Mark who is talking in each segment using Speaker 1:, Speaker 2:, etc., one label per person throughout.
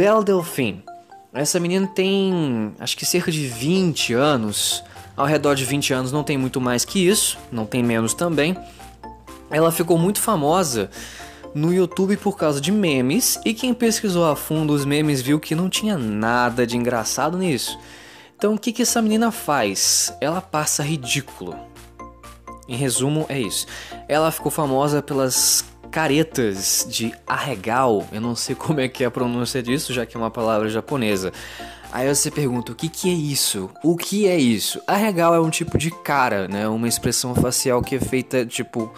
Speaker 1: Belle Delphine. Essa menina tem, acho que cerca de 20 anos. Ao redor de 20 anos não tem muito mais que isso, não tem menos também. Ela ficou muito famosa no YouTube por causa de memes, e quem pesquisou a fundo os memes viu que não tinha nada de engraçado nisso. Então o que, que essa menina faz? Ela passa ridículo. Em resumo, é isso. Ela ficou famosa pelas caretas de arregal. Eu não sei como é que é a pronúncia disso, já que é uma palavra japonesa. Aí você pergunta, o que, que é isso? O que é isso? Arregal é um tipo de cara, né? Uma expressão facial que é feita, tipo,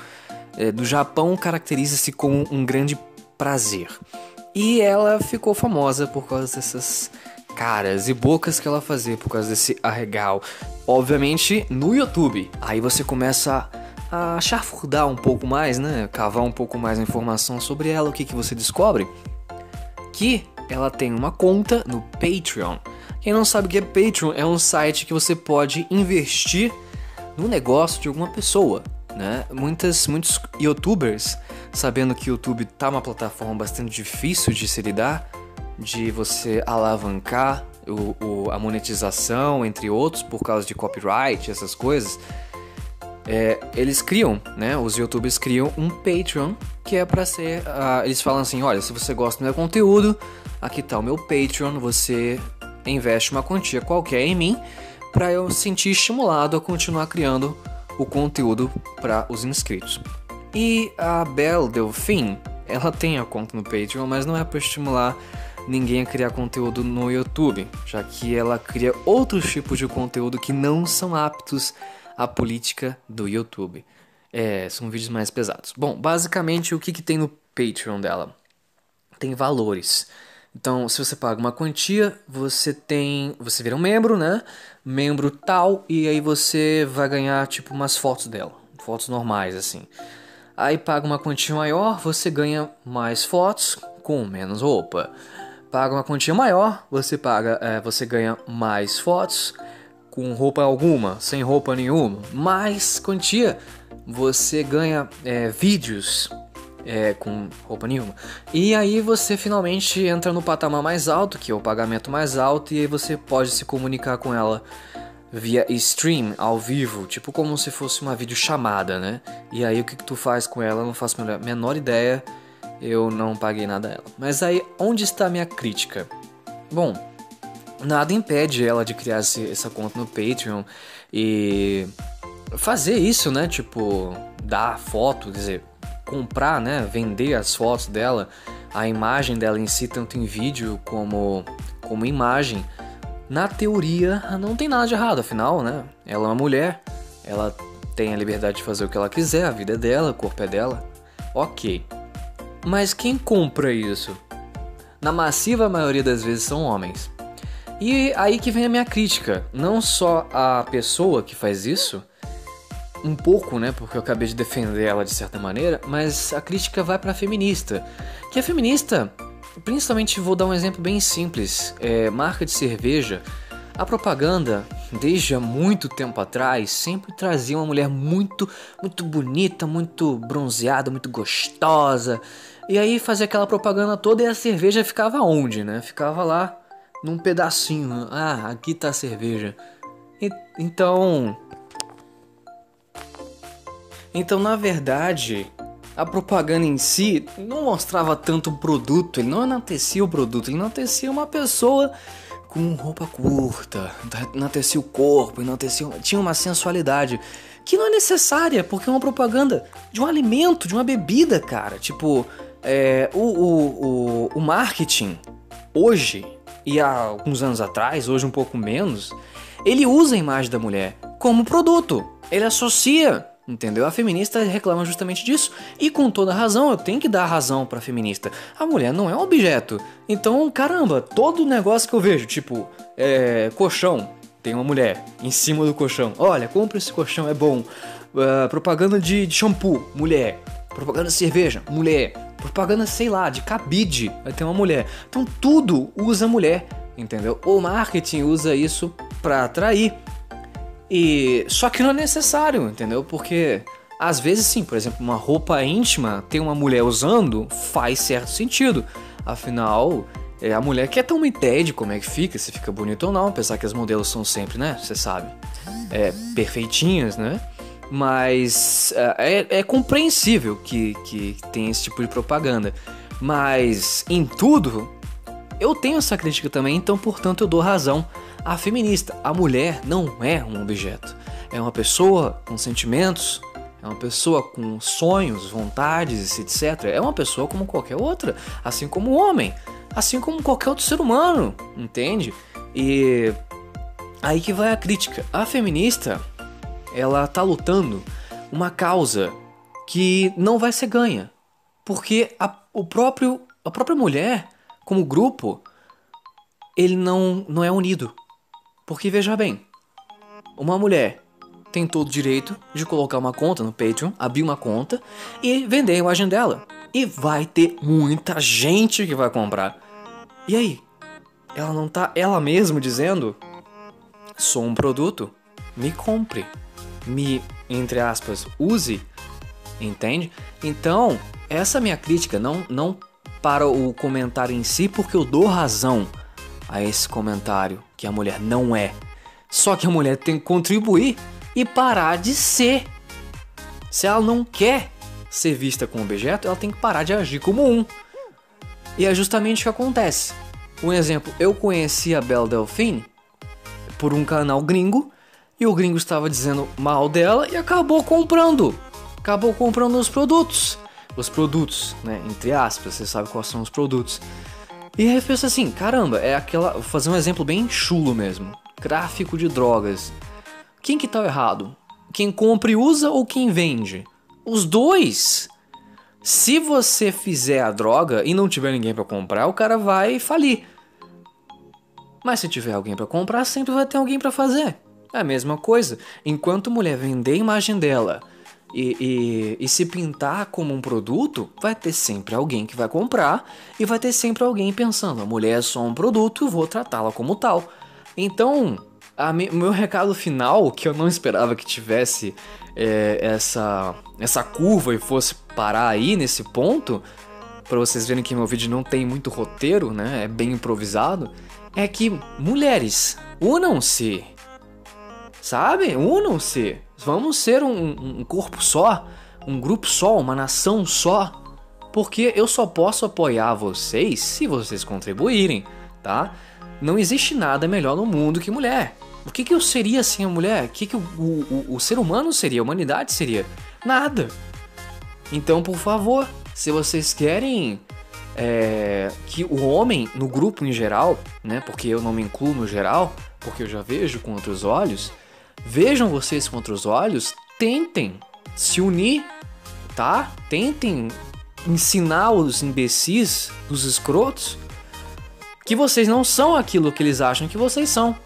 Speaker 1: é, do Japão caracteriza-se com um grande prazer. E ela ficou famosa por causa dessas caras e bocas que ela fazia, por causa desse arregal. Obviamente no YouTube. Aí você começa a chafurdar um pouco mais, né? Cavar um pouco mais a informação sobre ela. O que, que você descobre? Que ela tem uma conta no Patreon. Quem não sabe o que é Patreon, é um site que você pode investir no negócio de alguma pessoa. Né? Muitas, muitos youtubers, sabendo que o YouTube tá uma plataforma bastante difícil de se lidar, de você alavancar o, o, a monetização, entre outros, por causa de copyright, essas coisas, é, eles criam, né? Os youtubers criam um Patreon que é para ser. Uh, eles falam assim: olha, se você gosta do meu conteúdo, aqui tá o meu Patreon, você investe uma quantia qualquer em mim para eu sentir estimulado a continuar criando o conteúdo para os inscritos. E a Belle Delphine, ela tem a conta no Patreon, mas não é para estimular ninguém a criar conteúdo no YouTube, já que ela cria outros tipos de conteúdo que não são aptos à política do YouTube. É, são vídeos mais pesados. Bom, basicamente o que, que tem no Patreon dela? Tem valores. Então, se você paga uma quantia, você tem, você vira um membro, né? Membro tal e aí você vai ganhar tipo umas fotos dela, fotos normais assim. Aí paga uma quantia maior, você ganha mais fotos com menos roupa. Paga uma quantia maior, você paga, é, você ganha mais fotos com roupa alguma, sem roupa nenhuma. Mais quantia, você ganha é, vídeos é, com roupa nenhuma. E aí você finalmente entra no patamar mais alto, que é o pagamento mais alto, e aí você pode se comunicar com ela via stream, ao vivo, tipo como se fosse uma videochamada, né? E aí o que, que tu faz com ela, eu não faço a menor ideia, eu não paguei nada a ela. Mas aí, onde está a minha crítica? Bom, nada impede ela de criar esse, essa conta no Patreon e fazer isso, né? Tipo, dar foto, quer dizer, comprar, né, vender as fotos dela, a imagem dela em si, tanto em vídeo como, como imagem, na teoria não tem nada de errado, afinal, né? Ela é uma mulher, ela tem a liberdade de fazer o que ela quiser, a vida é dela, o corpo é dela. Ok. Mas quem compra isso? Na massiva maioria das vezes são homens. E aí que vem a minha crítica. Não só a pessoa que faz isso, um pouco, né, porque eu acabei de defender ela de certa maneira, mas a crítica vai para feminista. Que a feminista, principalmente vou dar um exemplo bem simples, é, marca de cerveja. A propaganda, desde há muito tempo atrás, sempre trazia uma mulher muito, muito bonita, muito bronzeada, muito gostosa. E aí fazia aquela propaganda toda e a cerveja ficava onde, né? Ficava lá num pedacinho. Ah, aqui tá a cerveja. E, então, então, na verdade, a propaganda em si não mostrava tanto o produto, ele não enaltecia o produto, ele enaltecia uma pessoa com roupa curta, enaltecia o corpo, enaltecia, tinha uma sensualidade que não é necessária, porque é uma propaganda de um alimento, de uma bebida, cara. Tipo, é, o, o, o, o marketing hoje e há alguns anos atrás, hoje um pouco menos, ele usa a imagem da mulher como produto. Ele associa Entendeu? A feminista reclama justamente disso. E com toda razão, eu tenho que dar razão pra feminista. A mulher não é um objeto. Então, caramba, todo negócio que eu vejo, tipo, é, colchão, tem uma mulher em cima do colchão. Olha, compra esse colchão, é bom. Uh, propaganda de, de shampoo, mulher. Propaganda de cerveja, mulher. Propaganda, sei lá, de cabide, vai ter uma mulher. Então tudo usa mulher, entendeu? O marketing usa isso para atrair e só que não é necessário, entendeu? Porque às vezes sim, por exemplo, uma roupa íntima ter uma mulher usando faz certo sentido. Afinal, É, a mulher quer ter uma ideia de como é que fica, se fica bonito ou não, apesar que as modelos são sempre, né? Você sabe, é, perfeitinhas, né? Mas é, é, é compreensível que, que tem esse tipo de propaganda. Mas em tudo, eu tenho essa crítica também, então portanto eu dou razão à feminista. A mulher não é um objeto. É uma pessoa com sentimentos, é uma pessoa com sonhos, vontades, etc. É uma pessoa como qualquer outra, assim como o homem, assim como qualquer outro ser humano, entende? E aí que vai a crítica. A feminista, ela tá lutando uma causa que não vai ser ganha, porque a, o próprio a própria mulher, como grupo, ele não não é unido. Porque veja bem, uma mulher tem todo o direito de colocar uma conta no Patreon, abrir uma conta e vender a imagem dela. E vai ter muita gente que vai comprar. E aí? Ela não tá ela mesma dizendo: sou um produto, me compre, me, entre aspas, use, entende? Então, essa minha crítica não, não para o comentário em si, porque eu dou razão a esse comentário que a mulher não é. Só que a mulher tem que contribuir e parar de ser. Se ela não quer ser vista como objeto, ela tem que parar de agir como um. E é justamente o que acontece. Um exemplo, eu conheci a Belle Delphine por um canal gringo e o gringo estava dizendo mal dela e acabou comprando. Acabou comprando os produtos. Os produtos, né? Entre aspas, você sabe quais são os produtos. E aí eu penso assim, caramba, é aquela. Vou fazer um exemplo bem chulo mesmo. Gráfico de drogas. Quem que tá errado? Quem compra e usa ou quem vende? Os dois. Se você fizer a droga e não tiver ninguém para comprar, o cara vai falir. Mas se tiver alguém para comprar, sempre vai ter alguém para fazer. É a mesma coisa. Enquanto mulher vender a imagem dela e, e, e, se pintar como um produto, vai ter sempre alguém que vai comprar e vai ter sempre alguém pensando: a mulher é só um produto, eu vou tratá-la como tal. Então, o meu recado final, que eu não esperava que tivesse é, essa, essa curva e fosse parar aí nesse ponto, para vocês verem que meu vídeo não tem muito roteiro, né? É bem improvisado. É que mulheres, unam-se. Sabe? Unam-se. Vamos ser um, um corpo só, um grupo só, uma nação só. Porque eu só posso apoiar vocês se vocês contribuírem, tá? Não existe nada melhor no mundo que mulher. O que, que eu seria sem a mulher? O que, que o, o, o ser humano seria? A humanidade seria? Nada. Então, por favor, se vocês querem é, que o homem, no grupo em geral, né? Porque eu não me incluo no geral, porque eu já vejo com outros olhos. Vejam vocês com outros olhos, tentem se unir, tá? Tentem ensinar os imbecis, os escrotos, que vocês não são aquilo que eles acham que vocês são.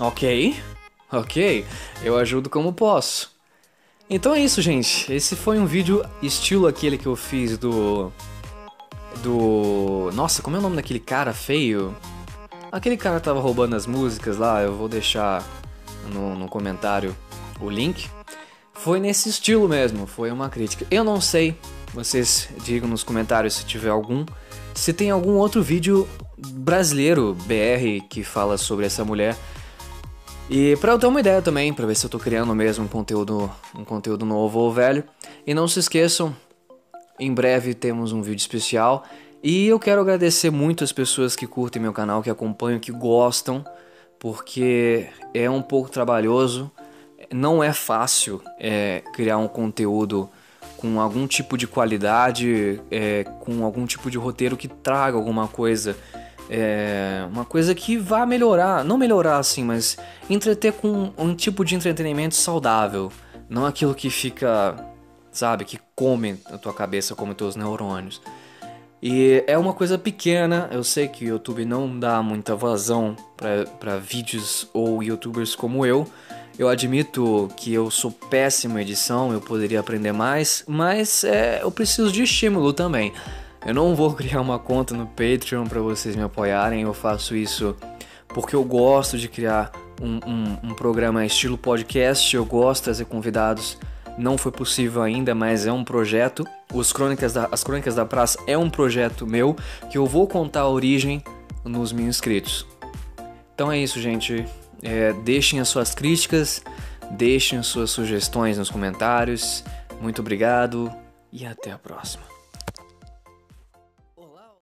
Speaker 1: Ok, ok, eu ajudo como posso. Então é isso, gente. Esse foi um vídeo estilo aquele que eu fiz do. Do. Nossa, como é o nome daquele cara feio? Aquele cara que tava roubando as músicas lá, eu vou deixar no, no comentário o link. Foi nesse estilo mesmo, foi uma crítica. Eu não sei, vocês digam nos comentários se tiver algum. Se tem algum outro vídeo brasileiro, BR, que fala sobre essa mulher e para eu ter uma ideia também, para ver se eu tô criando mesmo um conteúdo, um conteúdo novo ou velho. E não se esqueçam, em breve temos um vídeo especial. E eu quero agradecer muito as pessoas que curtem meu canal, que acompanham, que gostam, porque é um pouco trabalhoso, não é fácil é, criar um conteúdo com algum tipo de qualidade, é, com algum tipo de roteiro que traga alguma coisa é uma coisa que vá melhorar, não melhorar assim, mas entreter com um tipo de entretenimento saudável, não aquilo que fica, sabe, que come a tua cabeça, come teus neurônios. E é uma coisa pequena, eu sei que o YouTube não dá muita vazão para vídeos ou youtubers como eu. Eu admito que eu sou péssimo em edição, eu poderia aprender mais, mas é, eu preciso de estímulo também. Eu não vou criar uma conta no Patreon para vocês me apoiarem, eu faço isso porque eu gosto de criar um, um, um, programa estilo podcast, eu gosto de trazer convidados não foi possível ainda, mas é um projeto. Os Crônicas da, as Crônicas da Praça é um projeto meu que eu vou contar a origem nos meus inscritos. Então é isso, gente. É, deixem as suas críticas, deixem as suas sugestões nos comentários. Muito obrigado e até a próxima.